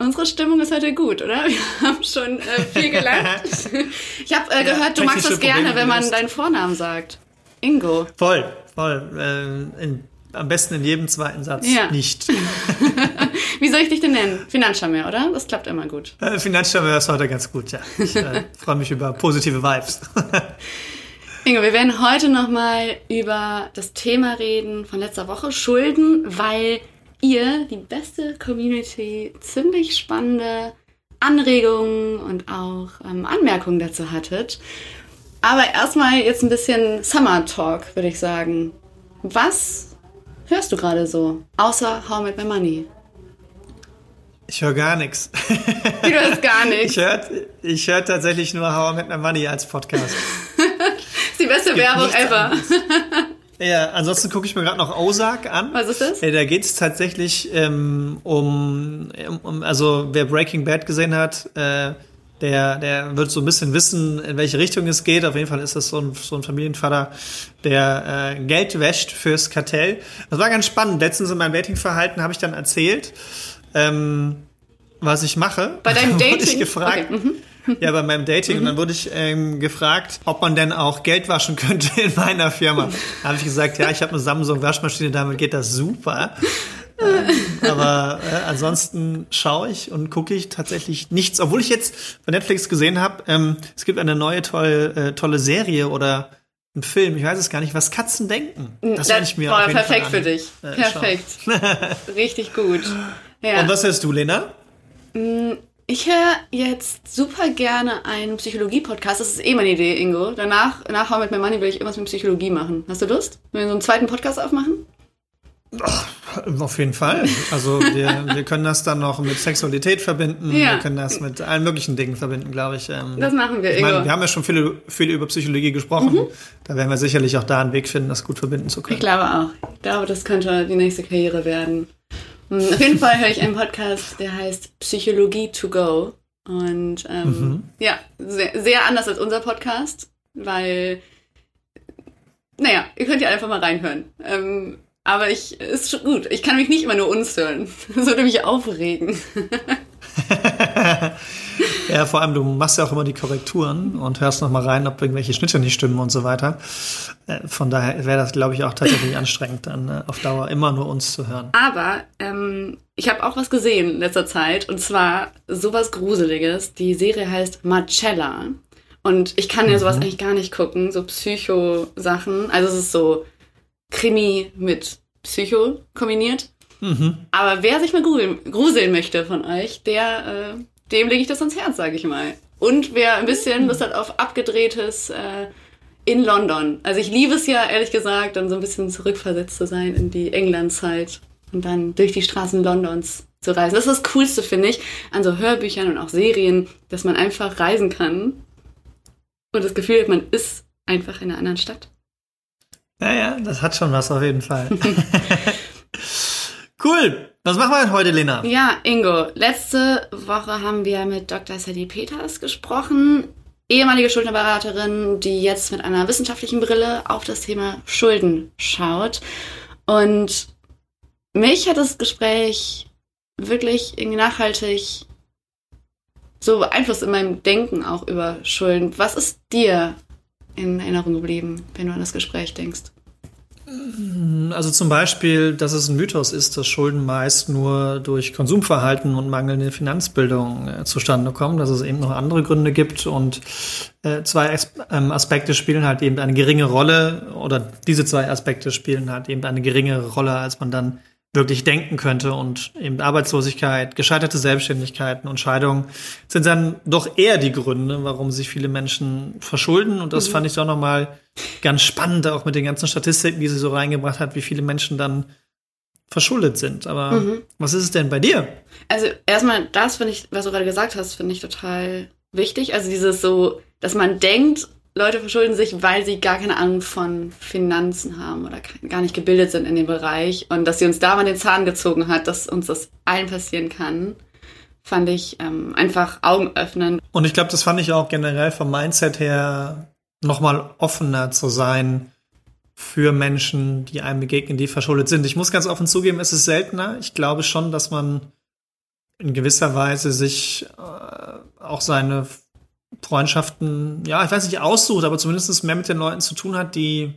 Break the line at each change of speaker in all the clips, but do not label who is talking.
Unsere Stimmung ist heute gut, oder? Wir haben schon äh, viel gelernt. ich habe äh, gehört, ja, du magst es gerne, wenn man deinen Vornamen sagt. Ingo.
Voll, voll. Äh, in, am besten in jedem zweiten Satz ja. nicht.
Wie soll ich dich denn nennen? Finanzchammer, oder? Das klappt immer gut.
Äh, Finanzchammer ist heute ganz gut, ja. Ich äh, freue mich über positive Vibes.
Ingo, wir werden heute nochmal über das Thema reden von letzter Woche, Schulden, weil ihr, die beste Community, ziemlich spannende Anregungen und auch ähm, Anmerkungen dazu hattet. Aber erstmal jetzt ein bisschen Summer Talk, würde ich sagen. Was hörst du gerade so? Außer How I Met My Money.
Ich höre gar nichts.
Du hörst gar nichts.
Ich höre ich hör tatsächlich nur How I Met My Money als Podcast.
das ist die beste Werbung ever.
Ja, ansonsten gucke ich mir gerade noch Ozark an.
Was ist das?
Ja, da geht es tatsächlich ähm, um, um, also wer Breaking Bad gesehen hat, äh, der, der wird so ein bisschen wissen, in welche Richtung es geht. Auf jeden Fall ist das so ein, so ein Familienvater, der äh, Geld wäscht fürs Kartell. Das war ganz spannend. Letztens in meinem Datingverhalten habe ich dann erzählt, ähm, was ich mache.
Bei deinem Dating?
ich gefragt. Okay. Mhm. Ja, bei meinem Dating. Und dann wurde ich ähm, gefragt, ob man denn auch Geld waschen könnte in meiner Firma. Da habe ich gesagt, ja, ich habe eine Samsung-Waschmaschine, damit geht das super. ähm, aber äh, ansonsten schaue ich und gucke ich tatsächlich nichts. Obwohl ich jetzt bei Netflix gesehen habe, ähm, es gibt eine neue tolle, äh, tolle Serie oder ein Film, ich weiß es gar nicht, was Katzen denken.
Das werde ich mir boah, perfekt für dich. Äh, perfekt. Richtig gut.
Ja. Und was hörst du, Lena?
Ich höre jetzt super gerne einen Psychologie-Podcast. Das ist eh meine Idee, Ingo. Danach, nach How mit My Money will ich irgendwas mit Psychologie machen. Hast du Lust? Wenn wir so einen zweiten Podcast aufmachen?
Oh, auf jeden Fall. Also wir, wir können das dann noch mit Sexualität verbinden. Ja. Wir können das mit allen möglichen Dingen verbinden, glaube ich.
Ähm, das machen wir,
ich
Ingo.
Meine, wir haben ja schon viel, viel über Psychologie gesprochen. Mhm. Da werden wir sicherlich auch da einen Weg finden, das gut verbinden zu können.
Ich glaube auch. Ich glaube, das könnte die nächste Karriere werden. Auf jeden Fall höre ich einen Podcast, der heißt Psychologie to go. Und ähm, mhm. ja, sehr, sehr anders als unser Podcast, weil, naja, ihr könnt ja einfach mal reinhören. Ähm, aber ich, ist schon gut. Ich kann mich nicht immer nur uns hören. Das würde mich aufregen.
ja, vor allem, du machst ja auch immer die Korrekturen und hörst noch mal rein, ob irgendwelche Schnitte nicht stimmen und so weiter. Äh, von daher wäre das, glaube ich, auch tatsächlich anstrengend, dann äh, auf Dauer immer nur uns zu hören.
Aber ähm, ich habe auch was gesehen in letzter Zeit und zwar sowas Gruseliges. Die Serie heißt Marcella. Und ich kann ja sowas mhm. eigentlich gar nicht gucken, so Psycho-Sachen. Also es ist so Krimi mit Psycho kombiniert. Mhm. Aber wer sich mal gruseln, gruseln möchte von euch, der, äh, dem lege ich das ans Herz, sage ich mal. Und wer ein bisschen Lust hat auf abgedrehtes äh, in London. Also ich liebe es ja, ehrlich gesagt, dann so ein bisschen zurückversetzt zu sein in die Englandzeit und dann durch die Straßen Londons zu reisen. Das ist das Coolste, finde ich, an so Hörbüchern und auch Serien, dass man einfach reisen kann und das Gefühl hat, man ist einfach in einer anderen Stadt.
Naja, das hat schon was auf jeden Fall. Cool. Was machen wir denn heute, Lena?
Ja, Ingo. Letzte Woche haben wir mit Dr. Sadie Peters gesprochen, ehemalige Schuldnerberaterin, die jetzt mit einer wissenschaftlichen Brille auf das Thema Schulden schaut. Und mich hat das Gespräch wirklich irgendwie nachhaltig so beeinflusst in meinem Denken auch über Schulden. Was ist dir in Erinnerung geblieben, wenn du an das Gespräch denkst?
Also zum Beispiel, dass es ein Mythos ist, dass Schulden meist nur durch Konsumverhalten und mangelnde Finanzbildung äh, zustande kommen, dass es eben noch andere Gründe gibt und äh, zwei As ähm, Aspekte spielen halt eben eine geringe Rolle oder diese zwei Aspekte spielen halt eben eine geringere Rolle, als man dann wirklich denken könnte. Und eben Arbeitslosigkeit, gescheiterte Selbstständigkeiten und Scheidungen sind dann doch eher die Gründe, warum sich viele Menschen verschulden. Und das mhm. fand ich doch nochmal ganz spannend, auch mit den ganzen Statistiken, die sie so reingebracht hat, wie viele Menschen dann verschuldet sind. Aber mhm. was ist es denn bei dir?
Also erstmal das, finde ich, was du gerade gesagt hast, finde ich total wichtig. Also dieses so, dass man denkt, Leute verschulden sich, weil sie gar keine Ahnung von Finanzen haben oder gar nicht gebildet sind in dem Bereich. Und dass sie uns da mal den Zahn gezogen hat, dass uns das allen passieren kann, fand ich ähm, einfach Augen öffnen.
Und ich glaube, das fand ich auch generell vom Mindset her nochmal offener zu sein für Menschen, die einem begegnen, die verschuldet sind. Ich muss ganz offen zugeben, es ist seltener. Ich glaube schon, dass man in gewisser Weise sich äh, auch seine Freundschaften, ja, ich weiß nicht, aussucht, aber zumindest mehr mit den Leuten zu tun hat, die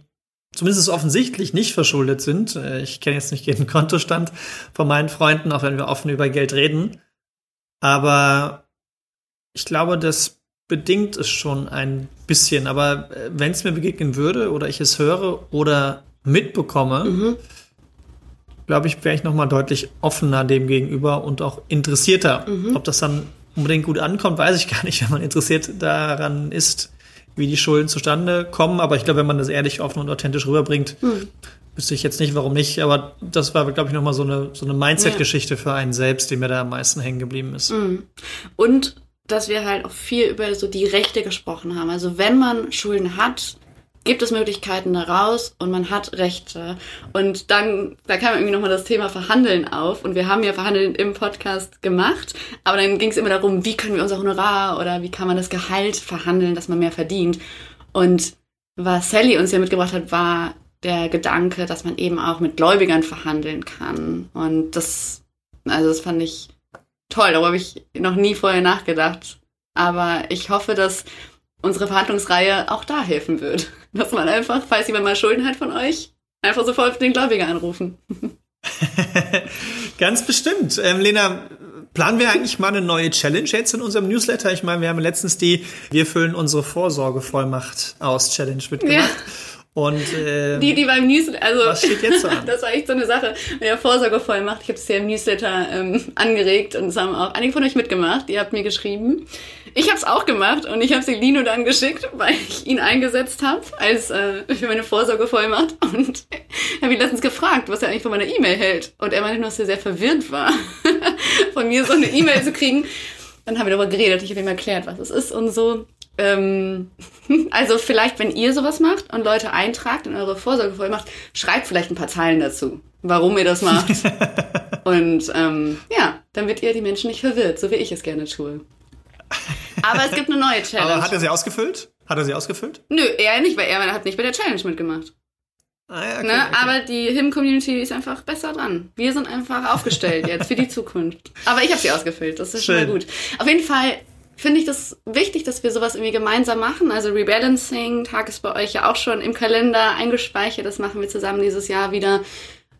zumindest offensichtlich nicht verschuldet sind. Äh, ich kenne jetzt nicht jeden Kontostand von meinen Freunden, auch wenn wir offen über Geld reden. Aber ich glaube, das bedingt es schon ein bisschen. Aber äh, wenn es mir begegnen würde oder ich es höre oder mitbekomme, mhm. glaube ich, wäre ich noch mal deutlich offener dem gegenüber und auch interessierter. Mhm. Ob das dann unbedingt gut ankommt, weiß ich gar nicht, wenn man interessiert daran ist, wie die Schulden zustande kommen. Aber ich glaube, wenn man das ehrlich, offen und authentisch rüberbringt, hm. wüsste ich jetzt nicht, warum nicht. Aber das war, glaube ich, nochmal so eine, so eine Mindset-Geschichte ja. für einen selbst, die mir da am meisten hängen geblieben ist.
Hm. Und dass wir halt auch viel über so die Rechte gesprochen haben. Also wenn man Schulden hat, gibt es Möglichkeiten daraus und man hat Rechte. Und dann, da kam irgendwie nochmal das Thema Verhandeln auf. Und wir haben ja Verhandeln im Podcast gemacht. Aber dann ging es immer darum, wie können wir unser Honorar oder wie kann man das Gehalt verhandeln, dass man mehr verdient. Und was Sally uns ja mitgebracht hat, war der Gedanke, dass man eben auch mit Gläubigern verhandeln kann. Und das, also das fand ich toll. Darüber habe ich noch nie vorher nachgedacht. Aber ich hoffe, dass unsere Verhandlungsreihe auch da helfen wird. Dass man einfach, falls jemand mal Schulden hat von euch, einfach sofort den Gläubiger anrufen.
Ganz bestimmt. Ähm, Lena, planen wir eigentlich mal eine neue Challenge jetzt in unserem Newsletter? Ich meine, wir haben letztens die Wir füllen unsere Vorsorgevollmacht aus Challenge mitgemacht. Ja. Und äh,
die, die beim Newsletter, also
was steht jetzt so an?
das war echt so eine Sache mit der Vorsorgevollmacht. Ich habe es ja im Newsletter ähm, angeregt und es haben auch einige von euch mitgemacht. Ihr habt mir geschrieben. Ich habe es auch gemacht und ich habe sie Lino dann geschickt, weil ich ihn eingesetzt habe als äh, für meine Vorsorgevollmacht und habe ihn letztens gefragt, was er eigentlich von meiner E-Mail hält. Und er meinte nur, dass er sehr verwirrt war, von mir so eine E-Mail zu kriegen. Dann haben wir darüber geredet. Ich habe ihm erklärt, was es ist und so. Ähm, also vielleicht, wenn ihr sowas macht und Leute eintragt in eure Vorsorgevollmacht, schreibt vielleicht ein paar Zeilen dazu, warum ihr das macht. und ähm, ja, dann wird ihr die Menschen nicht verwirrt, so wie ich es gerne tue. Aber es gibt eine neue Challenge. Aber
hat er sie ausgefüllt? Hat er sie ausgefüllt?
Nö, er nicht, weil er hat nicht bei der Challenge mitgemacht. Ah, ja, okay, ne? okay. Aber die Him-Community ist einfach besser dran. Wir sind einfach aufgestellt jetzt für die Zukunft. Aber ich habe sie ausgefüllt, das ist Schön. schon mal gut. Auf jeden Fall finde ich das wichtig, dass wir sowas irgendwie gemeinsam machen. Also Rebalancing, Tag ist bei euch ja auch schon im Kalender eingespeichert. Das machen wir zusammen dieses Jahr wieder.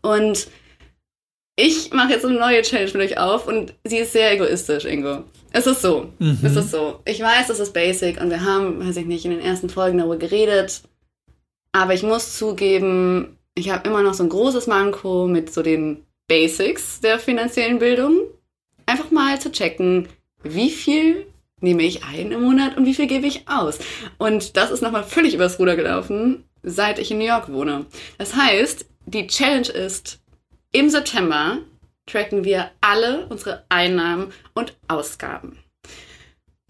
Und ich mache jetzt eine neue Challenge mit euch auf und sie ist sehr egoistisch, Ingo. Es ist so. Mhm. Es ist so. Ich weiß, das ist basic und wir haben, weiß ich nicht, in den ersten Folgen darüber geredet. Aber ich muss zugeben, ich habe immer noch so ein großes Manko mit so den Basics der finanziellen Bildung. Einfach mal zu checken, wie viel nehme ich ein im Monat und wie viel gebe ich aus. Und das ist nochmal völlig übers Ruder gelaufen, seit ich in New York wohne. Das heißt, die Challenge ist, im September tracken wir alle unsere Einnahmen und Ausgaben.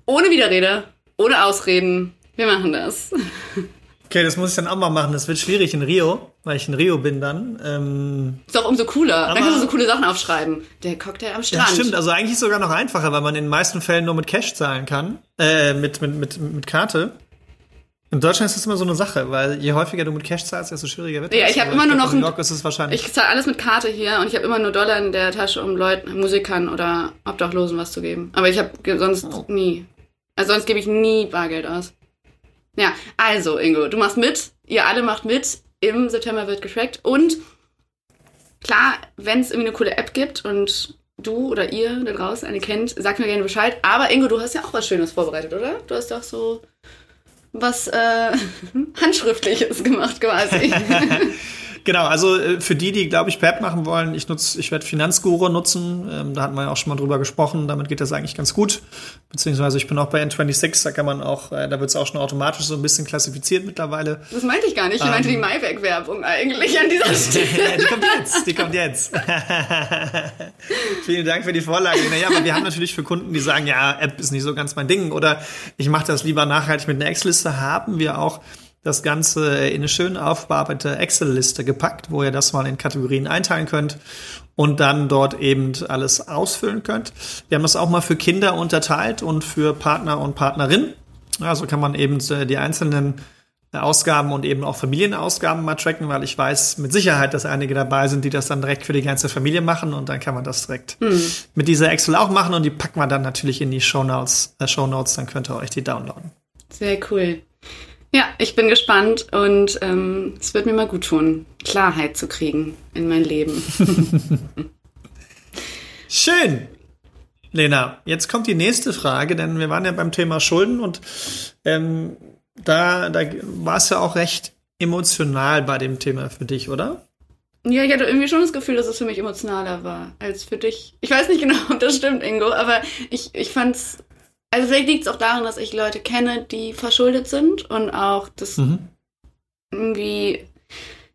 Ohne Widerrede, ohne Ausreden. Wir machen das.
Okay, das muss ich dann auch mal machen. Das wird schwierig in Rio, weil ich in Rio bin dann. Ähm,
ist auch umso cooler. dann kannst du so coole Sachen aufschreiben. Der Cocktail am Strand.
Ja, stimmt. Also eigentlich sogar noch einfacher, weil man in den meisten Fällen nur mit Cash zahlen kann. Äh, mit, mit, mit, mit Karte. In Deutschland ist das immer so eine Sache, weil je häufiger du mit Cash zahlst, desto schwieriger wird
es. Ja, ich habe immer nur noch
in New York ist es wahrscheinlich.
Ich zahle alles mit Karte hier und ich habe immer nur Dollar in der Tasche, um Leuten, Musikern oder Obdachlosen was zu geben. Aber ich habe sonst oh. nie. Also sonst gebe ich nie Bargeld aus. Ja, also Ingo, du machst mit, ihr alle macht mit. Im September wird getrackt und klar, wenn es irgendwie eine coole App gibt und du oder ihr da draußen eine kennt, sagt mir gerne Bescheid. Aber Ingo, du hast ja auch was Schönes vorbereitet, oder? Du hast doch so was äh, handschriftliches gemacht quasi.
genau, also äh, für die, die, glaube ich, PEP machen wollen, ich nutze, ich werde Finanzguru nutzen. Ähm, da hatten wir ja auch schon mal drüber gesprochen. Damit geht das eigentlich ganz gut. Beziehungsweise ich bin auch bei N26, da kann man auch, äh, da wird es auch schon automatisch so ein bisschen klassifiziert mittlerweile.
Das meinte ich gar nicht. Ich meinte die Maiwerk-Werbung eigentlich an dieser Stelle.
die kommt jetzt, die kommt jetzt. Vielen Dank für die Vorlage. Naja, aber wir haben natürlich für Kunden, die sagen, ja, App ist nicht so ganz mein Ding oder ich mache das lieber nachhaltig mit einer Excel-Liste, haben wir auch das Ganze in eine schön aufbearbeitete Excel-Liste gepackt, wo ihr das mal in Kategorien einteilen könnt und dann dort eben alles ausfüllen könnt. Wir haben das auch mal für Kinder unterteilt und für Partner und Partnerin. Also kann man eben äh, die einzelnen Ausgaben und eben auch Familienausgaben mal tracken, weil ich weiß mit Sicherheit, dass einige dabei sind, die das dann direkt für die ganze Familie machen und dann kann man das direkt hm. mit dieser Excel auch machen und die packen wir dann natürlich in die Show Notes, äh Show Notes dann könnt ihr euch die downloaden.
Sehr cool. Ja, ich bin gespannt und ähm, es wird mir mal gut tun, Klarheit zu kriegen in mein Leben.
Schön. Lena, jetzt kommt die nächste Frage, denn wir waren ja beim Thema Schulden und ähm, da, da war es ja auch recht emotional bei dem Thema für dich, oder?
Ja, ich hatte irgendwie schon das Gefühl, dass es für mich emotionaler war als für dich. Ich weiß nicht genau, ob das stimmt, Ingo, aber ich, ich fand's also vielleicht liegt es auch daran, dass ich Leute kenne, die verschuldet sind und auch das mhm. irgendwie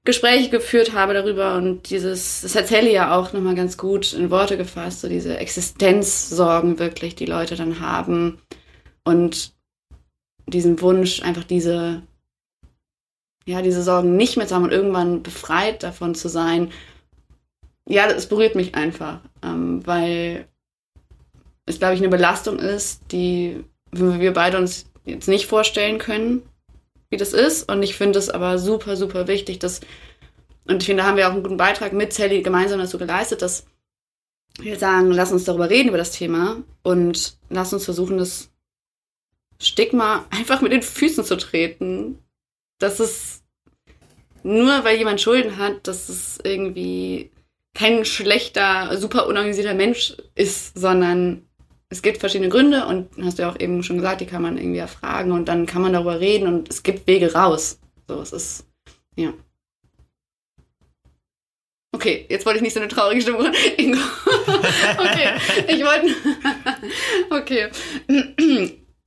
Gespräche geführt habe darüber und dieses, das erzähle ich ja auch nochmal ganz gut in Worte gefasst, so diese Existenzsorgen wirklich, die Leute dann haben und diesen Wunsch, einfach diese, ja, diese Sorgen nicht mehr zu haben und irgendwann befreit davon zu sein. Ja, das berührt mich einfach, ähm, weil es, glaube ich, eine Belastung ist, die wir beide uns jetzt nicht vorstellen können, wie das ist. Und ich finde es aber super, super wichtig, dass, und ich finde, da haben wir auch einen guten Beitrag mit Sally gemeinsam dazu geleistet, dass wir sagen, lass uns darüber reden, über das Thema und lass uns versuchen, das Stigma einfach mit den Füßen zu treten. Dass es nur weil jemand Schulden hat, dass es irgendwie kein schlechter, super unorganisierter Mensch ist, sondern es gibt verschiedene Gründe und hast du ja auch eben schon gesagt, die kann man irgendwie erfragen und dann kann man darüber reden und es gibt Wege raus. So, es ist, ja. Okay, jetzt wollte ich nicht so eine traurige Stimme machen. Ingo. okay, ich wollte. okay.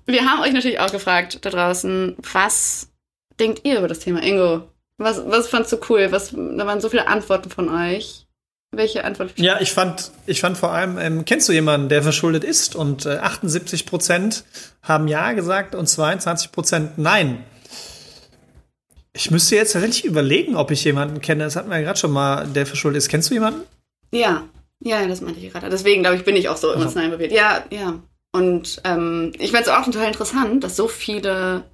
Wir haben euch natürlich auch gefragt da draußen, was denkt ihr über das Thema Ingo? Was, was fandst du cool? Was, da waren so viele Antworten von euch. Welche Antwort?
Ja, ich fand, ich fand vor allem, ähm, kennst du jemanden, der verschuldet ist? Und äh, 78 Prozent haben Ja gesagt und 22 Prozent Nein. Ich müsste jetzt tatsächlich überlegen, ob ich jemanden kenne. Das hatten wir ja gerade schon mal, der verschuldet ist. Kennst du jemanden?
Ja, ja, das meinte ich gerade. Deswegen, glaube ich, bin ich auch so emotional involviert. Ja, ja. Und ähm, ich fand es auch total interessant, dass so viele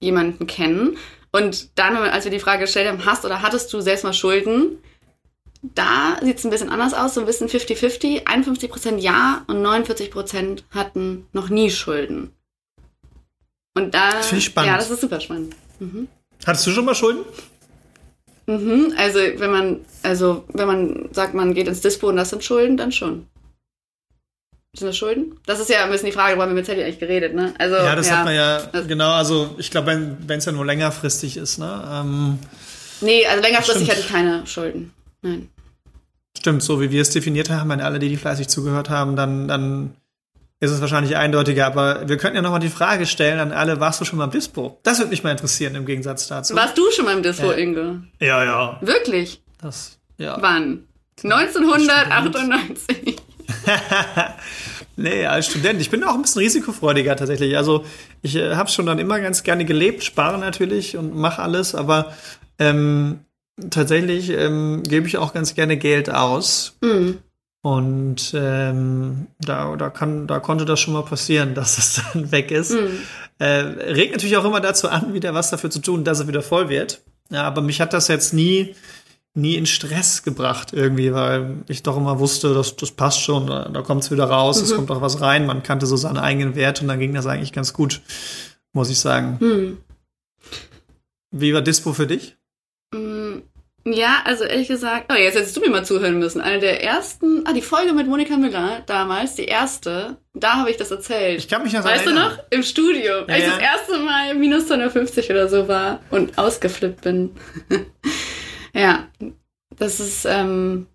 jemanden kennen. Und dann, als wir die Frage gestellt haben, hast oder hattest du selbst mal Schulden, da sieht es ein bisschen anders aus, so ein bisschen 50-50. 51% ja und 49% hatten noch nie Schulden. Und da.
Das finde ich spannend.
Ja, das ist super spannend. Mhm.
Hattest du schon mal Schulden?
Mhm, also wenn man, also wenn man sagt, man geht ins Dispo und das sind Schulden, dann schon. Sind das Schulden? Das ist ja ein bisschen die Frage, worüber wir mit Sally eigentlich geredet, ne?
Also, ja, das ja, hat man ja, genau, also ich glaube, wenn es ja nur längerfristig ist, ne? Ähm,
nee, also längerfristig hatte ich keine Schulden. Nein.
Stimmt, so wie wir es definiert haben, wenn alle, die, die fleißig zugehört haben, dann, dann ist es wahrscheinlich eindeutiger. Aber wir könnten ja nochmal die Frage stellen an alle, warst du schon mal im Dispo? Das würde mich mal interessieren im Gegensatz dazu.
Warst du schon mal im Dispo,
ja.
Inge?
Ja, ja.
Wirklich?
Das, ja.
Wann? 1998.
nee, als Student. Ich bin auch ein bisschen risikofreudiger tatsächlich. Also ich äh, habe schon dann immer ganz gerne gelebt, spare natürlich und mache alles, aber ähm, tatsächlich ähm, gebe ich auch ganz gerne Geld aus. Mhm. Und ähm, da, da, kann, da konnte das schon mal passieren, dass es dann weg ist. Mhm. Äh, regt natürlich auch immer dazu an, wieder was dafür zu tun, dass er wieder voll wird. Ja, aber mich hat das jetzt nie, nie in Stress gebracht irgendwie, weil ich doch immer wusste, dass das passt schon, da, da kommt es wieder raus, mhm. es kommt auch was rein, man kannte so seinen eigenen Wert und dann ging das eigentlich ganz gut, muss ich sagen. Mhm. Wie war Dispo für dich?
Ja, also ehrlich gesagt, oh, jetzt hättest du mir mal zuhören müssen. Eine der ersten, ah, die Folge mit Monika Müller damals, die erste, da habe ich das erzählt.
Ich kann mich noch
Weißt erinnern. du noch? Im Studio, ja, als ich das erste Mal minus 250 oder so war und ausgeflippt bin. Ja, das ist, ähm,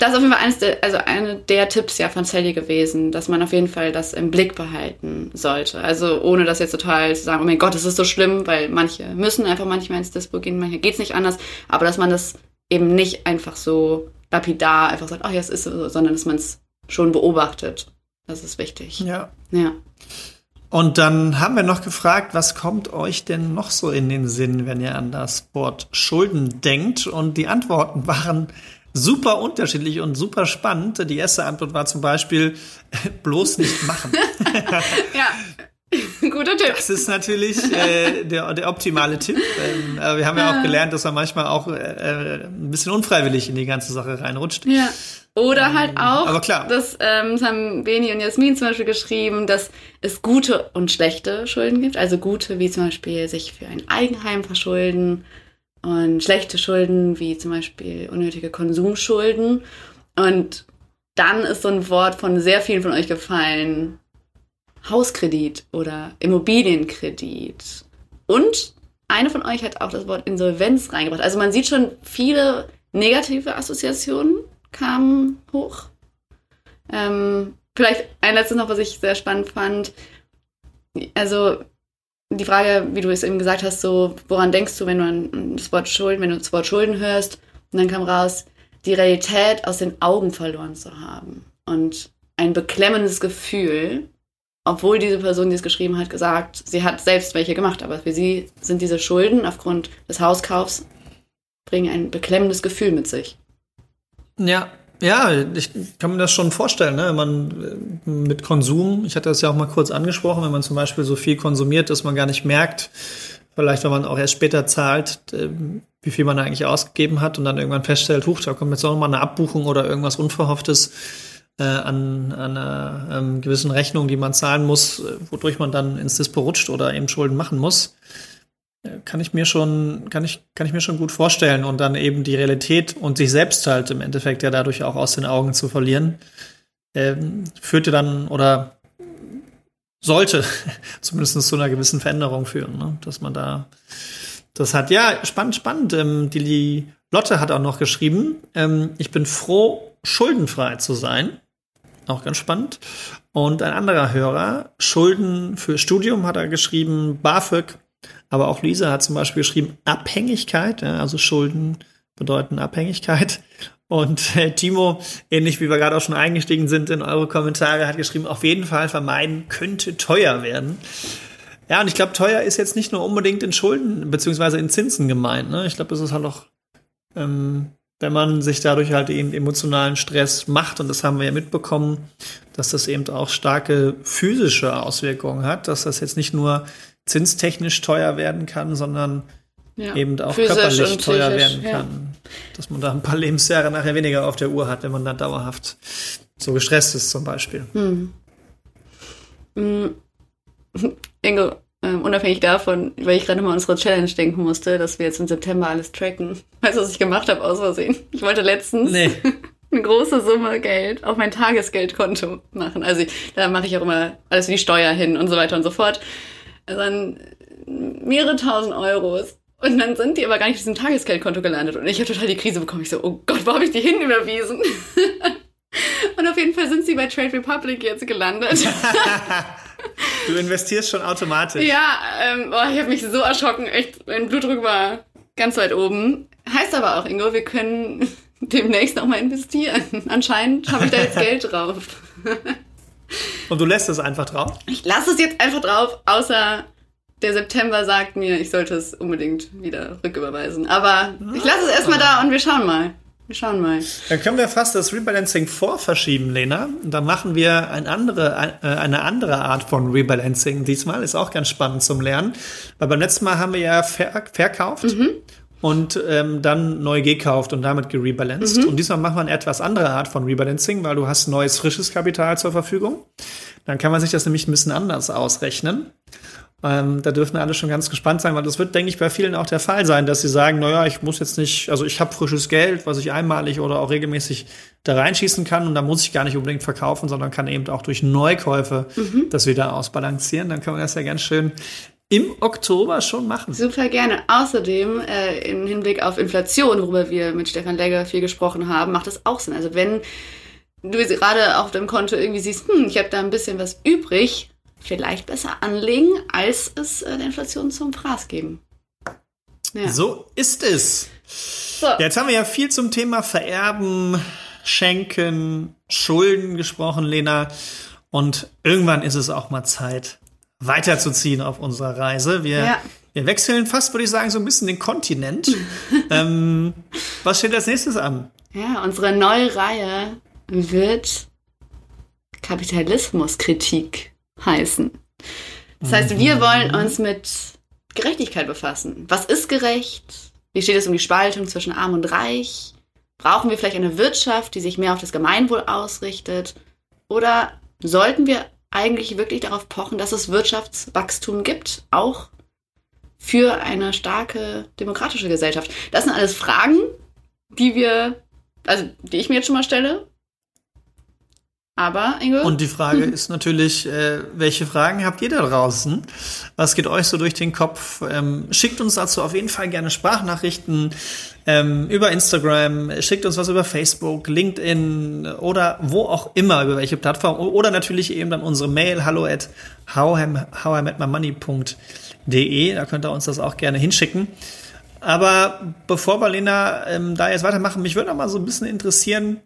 das ist auf jeden Fall eines der, also eine der Tipps ja von Sally gewesen, dass man auf jeden Fall das im Blick behalten sollte. Also ohne das jetzt total zu sagen, oh mein Gott, das ist so schlimm, weil manche müssen einfach manchmal ins Dispo gehen, manche geht's nicht anders, aber dass man das eben nicht einfach so lapidar einfach sagt, ach ja, es ist so, sondern dass man es schon beobachtet. Das ist wichtig.
Ja.
Ja.
Und dann haben wir noch gefragt, was kommt euch denn noch so in den Sinn, wenn ihr an das Wort Schulden denkt? Und die Antworten waren super unterschiedlich und super spannend. Die erste Antwort war zum Beispiel bloß nicht machen.
ja. Guter Tipp.
Das ist natürlich äh, der, der optimale Tipp. Ähm, wir haben ja auch gelernt, dass man manchmal auch äh, äh, ein bisschen unfreiwillig in die ganze Sache reinrutscht.
Ja. Oder ähm, halt auch,
aber klar.
Das, ähm, das haben Beni und Jasmin zum Beispiel geschrieben, dass es gute und schlechte Schulden gibt. Also gute, wie zum Beispiel sich für ein Eigenheim verschulden und schlechte Schulden, wie zum Beispiel unnötige Konsumschulden. Und dann ist so ein Wort von sehr vielen von euch gefallen. Hauskredit oder Immobilienkredit. Und eine von euch hat auch das Wort Insolvenz reingebracht. Also man sieht schon viele negative Assoziationen kamen hoch. Ähm, vielleicht ein letztes noch, was ich sehr spannend fand. Also die Frage, wie du es eben gesagt hast, so, woran denkst du, wenn du an das Wort Schulden, wenn du das Wort Schulden hörst? Und dann kam raus, die Realität aus den Augen verloren zu haben. Und ein beklemmendes Gefühl, obwohl diese Person, die es geschrieben hat, gesagt, sie hat selbst welche gemacht, aber für sie sind diese Schulden aufgrund des Hauskaufs, bringen ein beklemmendes Gefühl mit sich.
Ja, ja, ich kann mir das schon vorstellen, ne? wenn man äh, mit Konsum, ich hatte das ja auch mal kurz angesprochen, wenn man zum Beispiel so viel konsumiert, dass man gar nicht merkt, vielleicht wenn man auch erst später zahlt, äh, wie viel man eigentlich ausgegeben hat und dann irgendwann feststellt, huch, da kommt jetzt auch noch mal eine Abbuchung oder irgendwas Unverhofftes äh, an, an einer ähm, gewissen Rechnung, die man zahlen muss, äh, wodurch man dann ins Dispo rutscht oder eben Schulden machen muss kann ich mir schon, kann ich, kann ich mir schon gut vorstellen und dann eben die Realität und sich selbst halt im Endeffekt ja dadurch auch aus den Augen zu verlieren, ähm, führte dann oder sollte zumindest zu einer gewissen Veränderung führen, ne? dass man da das hat. Ja, spannend, spannend. Ähm, die Lotte hat auch noch geschrieben, ähm, ich bin froh, schuldenfrei zu sein. Auch ganz spannend. Und ein anderer Hörer, Schulden für Studium, hat er geschrieben, BAföG aber auch Lisa hat zum Beispiel geschrieben, Abhängigkeit, ja, also Schulden bedeuten Abhängigkeit. Und äh, Timo, ähnlich wie wir gerade auch schon eingestiegen sind in eure Kommentare, hat geschrieben, auf jeden Fall vermeiden könnte teuer werden. Ja, und ich glaube, teuer ist jetzt nicht nur unbedingt in Schulden beziehungsweise in Zinsen gemeint. Ne? Ich glaube, es ist halt auch, ähm, wenn man sich dadurch halt eben emotionalen Stress macht, und das haben wir ja mitbekommen, dass das eben auch starke physische Auswirkungen hat, dass das jetzt nicht nur zinstechnisch teuer werden kann, sondern ja. eben auch körperlich teuer werden ja. kann. Dass man da ein paar Lebensjahre nachher weniger auf der Uhr hat, wenn man dann dauerhaft so gestresst ist zum Beispiel. Hm.
Hm. Ingo, äh, unabhängig davon, weil ich gerade mal an unsere Challenge denken musste, dass wir jetzt im September alles tracken. Weißt du, was ich gemacht habe aus Versehen? Ich wollte letztens nee. eine große Summe Geld auf mein Tagesgeldkonto machen. Also da mache ich auch immer alles wie die Steuer hin und so weiter und so fort dann mehrere tausend Euros. Und dann sind die aber gar nicht auf diesem Tagesgeldkonto gelandet. Und ich habe total die Krise bekommen. Ich so, oh Gott, wo habe ich die hin überwiesen? und auf jeden Fall sind sie bei Trade Republic jetzt gelandet.
du investierst schon automatisch.
Ja, ähm, oh, ich habe mich so erschrocken. Echt, mein Blutdruck war ganz weit oben. Heißt aber auch, Ingo, wir können demnächst noch mal investieren. Anscheinend habe ich da jetzt Geld drauf.
Und du lässt es einfach drauf?
Ich lasse es jetzt einfach drauf, außer der September sagt mir, ich sollte es unbedingt wieder rücküberweisen. Aber ich lasse es erstmal da und wir schauen mal. Wir schauen mal.
Dann können wir fast das Rebalancing vorverschieben, Lena. Und dann machen wir ein andere, äh, eine andere Art von Rebalancing. Diesmal ist auch ganz spannend zum Lernen. Weil beim letzten Mal haben wir ja ver verkauft. Mhm und ähm, dann neu gekauft und damit gerebalanced. Mhm. Und diesmal machen wir eine etwas andere Art von Rebalancing, weil du hast neues frisches Kapital zur Verfügung. Dann kann man sich das nämlich ein bisschen anders ausrechnen. Ähm, da dürfen alle schon ganz gespannt sein, weil das wird, denke ich, bei vielen auch der Fall sein, dass sie sagen, naja, ich muss jetzt nicht, also ich habe frisches Geld, was ich einmalig oder auch regelmäßig da reinschießen kann und da muss ich gar nicht unbedingt verkaufen, sondern kann eben auch durch Neukäufe mhm. das wieder ausbalancieren. Dann können wir das ja ganz schön im Oktober schon machen.
Super gerne. Außerdem, äh, im Hinblick auf Inflation, worüber wir mit Stefan Legger viel gesprochen haben, macht es auch Sinn. Also wenn du gerade auf deinem Konto irgendwie siehst, hm, ich habe da ein bisschen was übrig, vielleicht besser anlegen, als es äh, der Inflation zum Fraß geben.
Ja. So ist es. So. Jetzt haben wir ja viel zum Thema Vererben, Schenken, Schulden gesprochen, Lena. Und irgendwann ist es auch mal Zeit, weiterzuziehen auf unserer Reise. Wir, ja. wir wechseln fast, würde ich sagen, so ein bisschen den Kontinent. ähm, was steht als nächstes an?
Ja, unsere neue Reihe wird Kapitalismuskritik heißen. Das heißt, wir mhm. wollen uns mit Gerechtigkeit befassen. Was ist gerecht? Wie steht es um die Spaltung zwischen Arm und Reich? Brauchen wir vielleicht eine Wirtschaft, die sich mehr auf das Gemeinwohl ausrichtet? Oder sollten wir eigentlich wirklich darauf pochen, dass es Wirtschaftswachstum gibt, auch für eine starke demokratische Gesellschaft? Das sind alles Fragen, die wir, also die ich mir jetzt schon mal stelle aber, Ingo?
Und die Frage ist natürlich, äh, welche Fragen habt ihr da draußen? Was geht euch so durch den Kopf? Ähm, schickt uns dazu auf jeden Fall gerne Sprachnachrichten ähm, über Instagram, schickt uns was über Facebook, LinkedIn oder wo auch immer, über welche Plattform. Oder natürlich eben dann unsere Mail, hallo at howimetmymoney.de. Da könnt ihr uns das auch gerne hinschicken. Aber bevor wir, Lena, ähm, da jetzt weitermachen, mich würde noch mal so ein bisschen interessieren,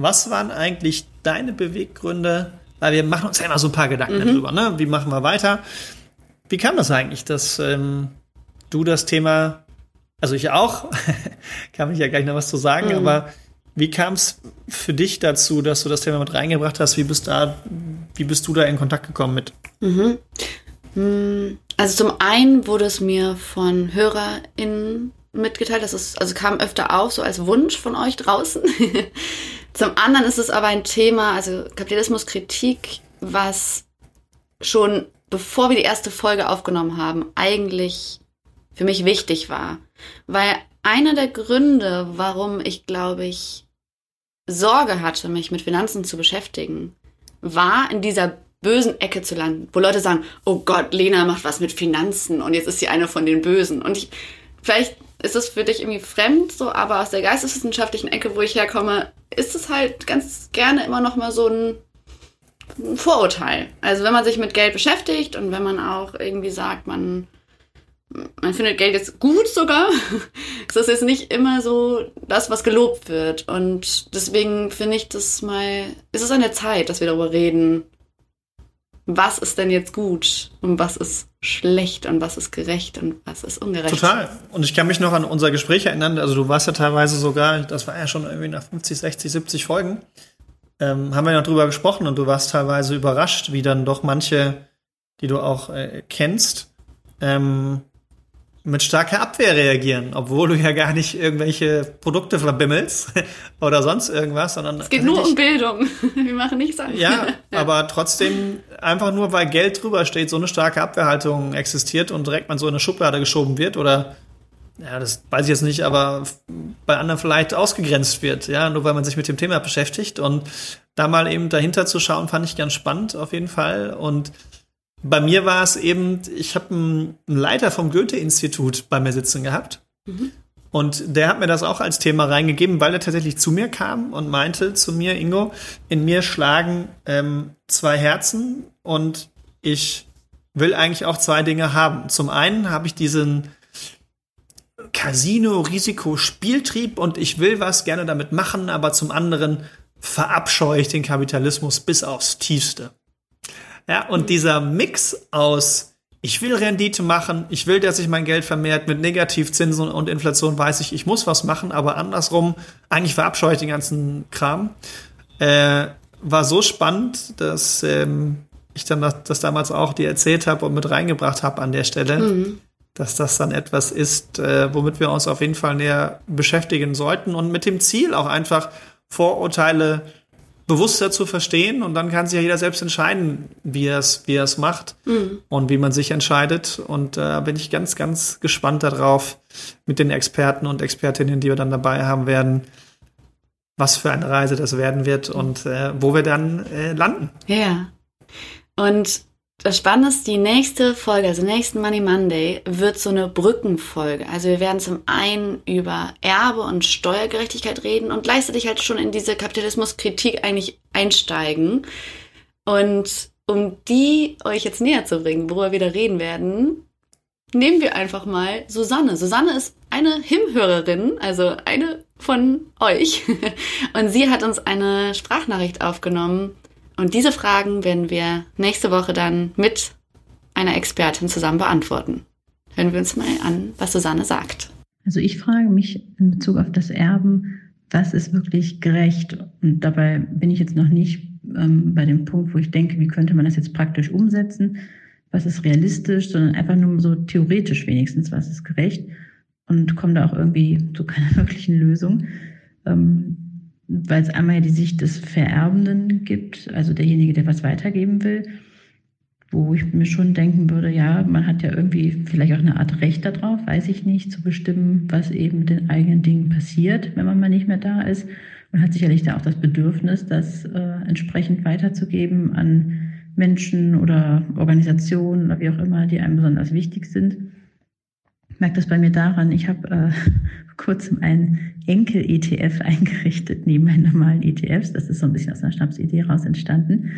was waren eigentlich deine Beweggründe? Weil wir machen uns ja immer so ein paar Gedanken mhm. darüber, ne? Wie machen wir weiter? Wie kam das eigentlich, dass ähm, du das Thema, also ich auch, kann mich ja gleich noch was zu sagen, mhm. aber wie kam es für dich dazu, dass du das Thema mit reingebracht hast? Wie bist, da, wie bist du da in Kontakt gekommen mit?
Mhm. Hm, also zum einen wurde es mir von HörerInnen mitgeteilt, das ist, also kam öfter auf, so als Wunsch von euch draußen. Zum anderen ist es aber ein Thema, also Kapitalismuskritik, was schon bevor wir die erste Folge aufgenommen haben, eigentlich für mich wichtig war. Weil einer der Gründe, warum ich, glaube ich, Sorge hatte, mich mit Finanzen zu beschäftigen, war in dieser bösen Ecke zu landen, wo Leute sagen, oh Gott, Lena macht was mit Finanzen und jetzt ist sie eine von den Bösen. Und ich, vielleicht ist es für dich irgendwie fremd, so, aber aus der geisteswissenschaftlichen Ecke, wo ich herkomme, ist es halt ganz gerne immer noch mal so ein, Vorurteil. Also wenn man sich mit Geld beschäftigt und wenn man auch irgendwie sagt, man man findet Geld jetzt gut sogar, ist das jetzt nicht immer so das, was gelobt wird. Und deswegen finde ich das mal, ist es an der Zeit, dass wir darüber reden, was ist denn jetzt gut und was ist schlecht und was ist gerecht und was ist ungerecht.
Total. Und ich kann mich noch an unser Gespräch erinnern. Also du warst ja teilweise sogar, das war ja schon irgendwie nach 50, 60, 70 Folgen, ähm, haben wir ja drüber gesprochen und du warst teilweise überrascht, wie dann doch manche, die du auch äh, kennst, ähm, mit starker Abwehr reagieren, obwohl du ja gar nicht irgendwelche Produkte verbimmelst oder sonst irgendwas, sondern.
Es geht nur um Bildung. Wir machen nichts
anderes. Ja, ja, aber trotzdem, einfach nur weil Geld drüber steht, so eine starke Abwehrhaltung existiert und direkt man so in eine Schublade geschoben wird oder, ja, das weiß ich jetzt nicht, aber bei anderen vielleicht ausgegrenzt wird, ja, nur weil man sich mit dem Thema beschäftigt und da mal eben dahinter zu schauen, fand ich ganz spannend auf jeden Fall und bei mir war es eben, ich habe einen Leiter vom Goethe-Institut bei mir sitzen gehabt. Mhm. Und der hat mir das auch als Thema reingegeben, weil er tatsächlich zu mir kam und meinte zu mir, Ingo, in mir schlagen ähm, zwei Herzen und ich will eigentlich auch zwei Dinge haben. Zum einen habe ich diesen Casino-Risiko-Spieltrieb und ich will was gerne damit machen, aber zum anderen verabscheue ich den Kapitalismus bis aufs Tiefste. Ja, und dieser Mix aus, ich will Rendite machen, ich will, dass sich mein Geld vermehrt, mit Negativzinsen und Inflation weiß ich, ich muss was machen, aber andersrum, eigentlich verabscheue ich den ganzen Kram. Äh, war so spannend, dass ähm, ich dann das, das, damals auch dir erzählt habe und mit reingebracht habe an der Stelle, mhm. dass das dann etwas ist, äh, womit wir uns auf jeden Fall näher beschäftigen sollten und mit dem Ziel auch einfach Vorurteile bewusster zu verstehen und dann kann sich ja jeder selbst entscheiden, wie er es wie macht mhm. und wie man sich entscheidet und da äh, bin ich ganz ganz gespannt darauf mit den Experten und Expertinnen, die wir dann dabei haben werden, was für eine Reise das werden wird und äh, wo wir dann äh, landen.
Ja. Und das Spannende ist, die nächste Folge, also nächsten Money Monday, wird so eine Brückenfolge. Also wir werden zum einen über Erbe und Steuergerechtigkeit reden und gleichzeitig halt schon in diese Kapitalismuskritik eigentlich einsteigen. Und um die euch jetzt näher zu bringen, worüber wir da reden werden, nehmen wir einfach mal Susanne. Susanne ist eine Himhörerin, also eine von euch. Und sie hat uns eine Sprachnachricht aufgenommen und diese Fragen werden wir nächste Woche dann mit einer Expertin zusammen beantworten. Hören wir uns mal an, was Susanne sagt.
Also ich frage mich in Bezug auf das Erben, was ist wirklich gerecht? Und dabei bin ich jetzt noch nicht ähm, bei dem Punkt, wo ich denke, wie könnte man das jetzt praktisch umsetzen? Was ist realistisch, sondern einfach nur so theoretisch wenigstens, was ist gerecht? Und komme da auch irgendwie zu keiner wirklichen Lösung. Ähm, weil es einmal ja die Sicht des Vererbenden gibt, also derjenige, der was weitergeben will, wo ich mir schon denken würde, ja, man hat ja irgendwie vielleicht auch eine Art Recht darauf, weiß ich nicht, zu bestimmen, was eben mit den eigenen Dingen passiert, wenn man mal nicht mehr da ist. Man hat sicherlich da auch das Bedürfnis, das äh, entsprechend weiterzugeben an Menschen oder Organisationen oder wie auch immer, die einem besonders wichtig sind. Merke das bei mir daran, ich habe äh, kurzem einen Enkel-ETF eingerichtet neben meinen normalen ETFs. Das ist so ein bisschen aus einer Schnapsidee raus entstanden.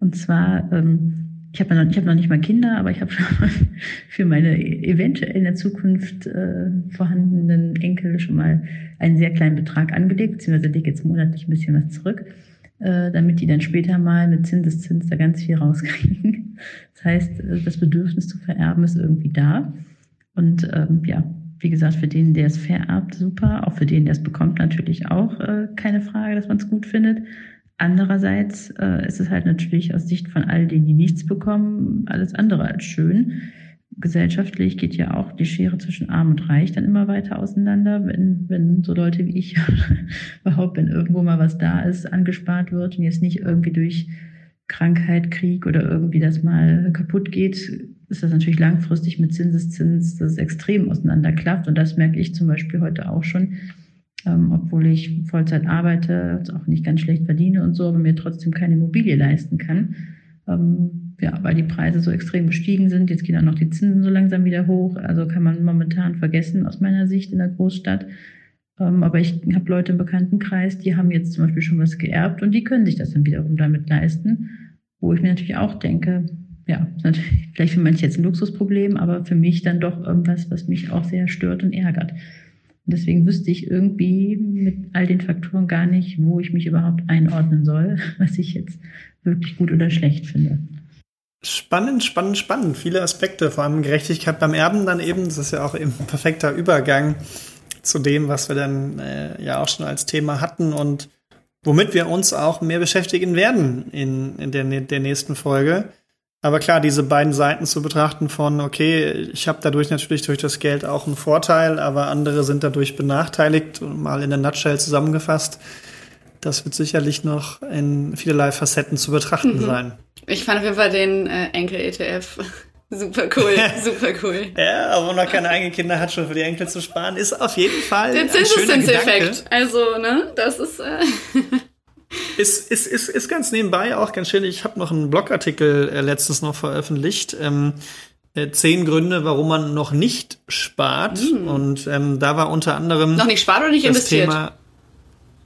Und zwar, ähm, ich habe noch, ich hab noch nicht mal Kinder, aber ich habe schon mal für meine eventuell in der Zukunft äh, vorhandenen Enkel schon mal einen sehr kleinen Betrag angelegt, beziehungsweise lege jetzt monatlich ein bisschen was zurück, äh, damit die dann später mal mit Zinseszins da ganz viel rauskriegen. Das heißt, äh, das Bedürfnis zu vererben ist irgendwie da. Und ähm, ja, wie gesagt, für den, der es vererbt, super. Auch für den, der es bekommt, natürlich auch äh, keine Frage, dass man es gut findet. Andererseits äh, ist es halt natürlich aus Sicht von all denen, die nichts bekommen, alles andere als schön. Gesellschaftlich geht ja auch die Schere zwischen Arm und Reich dann immer weiter auseinander, wenn, wenn so Leute wie ich überhaupt, wenn irgendwo mal was da ist, angespart wird und jetzt nicht irgendwie durch Krankheit, Krieg oder irgendwie das mal kaputt geht, ist das natürlich langfristig mit Zinseszins, das extrem auseinanderklafft. Und das merke ich zum Beispiel heute auch schon, ähm, obwohl ich Vollzeit arbeite, auch nicht ganz schlecht verdiene und so, aber mir trotzdem keine Immobilie leisten kann. Ähm, ja, weil die Preise so extrem gestiegen sind. Jetzt gehen auch noch die Zinsen so langsam wieder hoch. Also kann man momentan vergessen aus meiner Sicht in der Großstadt. Ähm, aber ich habe Leute im Bekanntenkreis, die haben jetzt zum Beispiel schon was geerbt und die können sich das dann wiederum damit leisten. Wo ich mir natürlich auch denke, ja, vielleicht für manche jetzt ein Luxusproblem, aber für mich dann doch irgendwas, was mich auch sehr stört und ärgert. Und deswegen wüsste ich irgendwie mit all den Faktoren gar nicht, wo ich mich überhaupt einordnen soll, was ich jetzt wirklich gut oder schlecht finde.
Spannend, spannend, spannend. Viele Aspekte, vor allem Gerechtigkeit beim Erben dann eben. Das ist ja auch eben ein perfekter Übergang zu dem, was wir dann äh, ja auch schon als Thema hatten und womit wir uns auch mehr beschäftigen werden in, in der, der nächsten Folge. Aber klar, diese beiden Seiten zu betrachten von, okay, ich habe dadurch natürlich durch das Geld auch einen Vorteil, aber andere sind dadurch benachteiligt, mal in der Nutshell zusammengefasst. Das wird sicherlich noch in vielerlei Facetten zu betrachten mhm. sein.
Ich fand auf jeden Fall den äh, Enkel-ETF super cool, super cool.
ja, aber noch keine eigenen Kinder hat, schon für die Enkel zu sparen, ist auf jeden Fall der Zinseszinseffekt.
Also, ne, das ist. Äh
ist, ist, ist, ist ganz nebenbei auch ganz schön. Ich habe noch einen Blogartikel äh, letztens noch veröffentlicht. Ähm, äh, zehn Gründe, warum man noch nicht spart. Mm. Und ähm, da war unter anderem.
Noch nicht spart oder nicht investiert?
Thema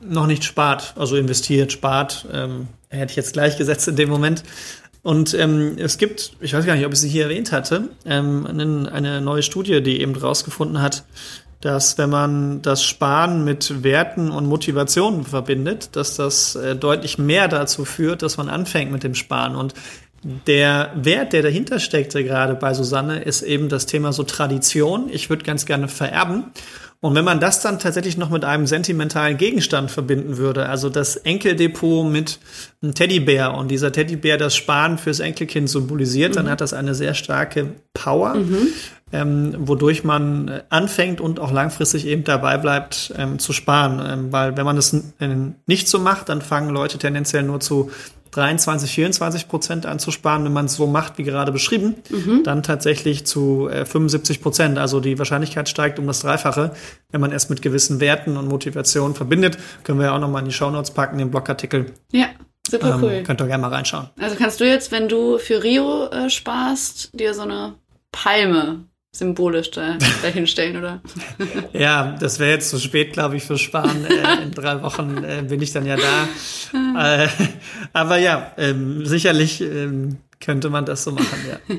noch nicht spart, also investiert, spart, ähm, hätte ich jetzt gleich gesetzt in dem Moment. Und ähm, es gibt, ich weiß gar nicht, ob ich sie hier erwähnt hatte, ähm, eine, eine neue Studie, die eben rausgefunden hat, dass wenn man das Sparen mit Werten und Motivationen verbindet, dass das äh, deutlich mehr dazu führt, dass man anfängt mit dem Sparen. Und der Wert, der dahinter steckte gerade bei Susanne, ist eben das Thema so Tradition. Ich würde ganz gerne vererben. Und wenn man das dann tatsächlich noch mit einem sentimentalen Gegenstand verbinden würde, also das Enkeldepot mit einem Teddybär und dieser Teddybär das Sparen fürs Enkelkind symbolisiert, mhm. dann hat das eine sehr starke Power, mhm. ähm, wodurch man anfängt und auch langfristig eben dabei bleibt ähm, zu sparen. Ähm, weil wenn man das nicht so macht, dann fangen Leute tendenziell nur zu 23, 24 Prozent anzusparen, wenn man es so macht, wie gerade beschrieben, mhm. dann tatsächlich zu äh, 75 Prozent. Also die Wahrscheinlichkeit steigt um das Dreifache, wenn man es mit gewissen Werten und Motivationen verbindet. Können wir ja auch nochmal in die Shownotes packen, den Blogartikel.
Ja. Super
Ähm,
cool.
könnt ihr gerne mal reinschauen.
Also kannst du jetzt, wenn du für Rio äh, sparst, dir so eine Palme symbolisch da, dahinstellen, oder?
Ja, das wäre jetzt zu spät, glaube ich, für Sparen. Äh, in drei Wochen äh, bin ich dann ja da. Äh, aber ja, ähm, sicherlich ähm, könnte man das so machen, ja.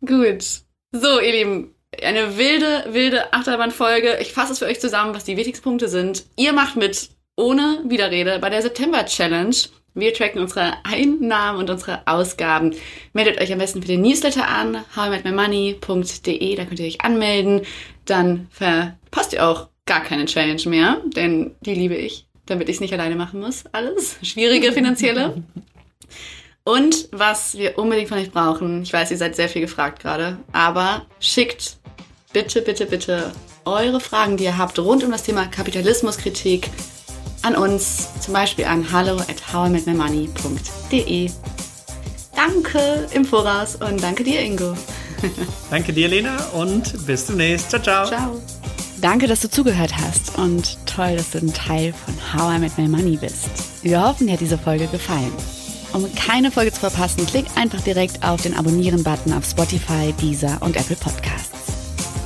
Gut. So, ihr Lieben, eine wilde, wilde Achterbahnfolge. Ich fasse es für euch zusammen, was die wichtigsten Punkte sind. Ihr macht mit ohne Widerrede bei der September Challenge. Wir tracken unsere Einnahmen und unsere Ausgaben. Meldet euch am besten für den Newsletter an, howImetMyMoney.de, da könnt ihr euch anmelden. Dann verpasst ihr auch gar keine Challenge mehr, denn die liebe ich, damit ich es nicht alleine machen muss. Alles schwierige finanzielle. Und was wir unbedingt von euch brauchen, ich weiß, ihr seid sehr viel gefragt gerade, aber schickt bitte, bitte, bitte eure Fragen, die ihr habt, rund um das Thema Kapitalismuskritik an uns, zum Beispiel an hallo at howImetMyMoney.de. Danke im Voraus und danke dir, Ingo.
Danke dir, Lena, und bis demnächst. Ciao, ciao.
Ciao.
Danke, dass du zugehört hast und toll, dass du ein Teil von How I Met My Money bist. Wir hoffen, dir hat diese Folge gefallen. Um keine Folge zu verpassen, klick einfach direkt auf den Abonnieren-Button auf Spotify, Deezer und Apple Podcasts.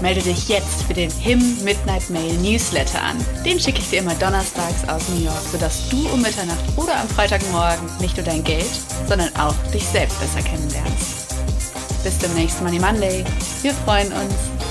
melde dich jetzt für den HIM Midnight Mail Newsletter an. Den schicke ich dir immer donnerstags aus New York, sodass du um Mitternacht oder am Freitagmorgen nicht nur dein Geld, sondern auch dich selbst besser kennenlernst. Bis zum nächsten Money Monday. Wir freuen uns.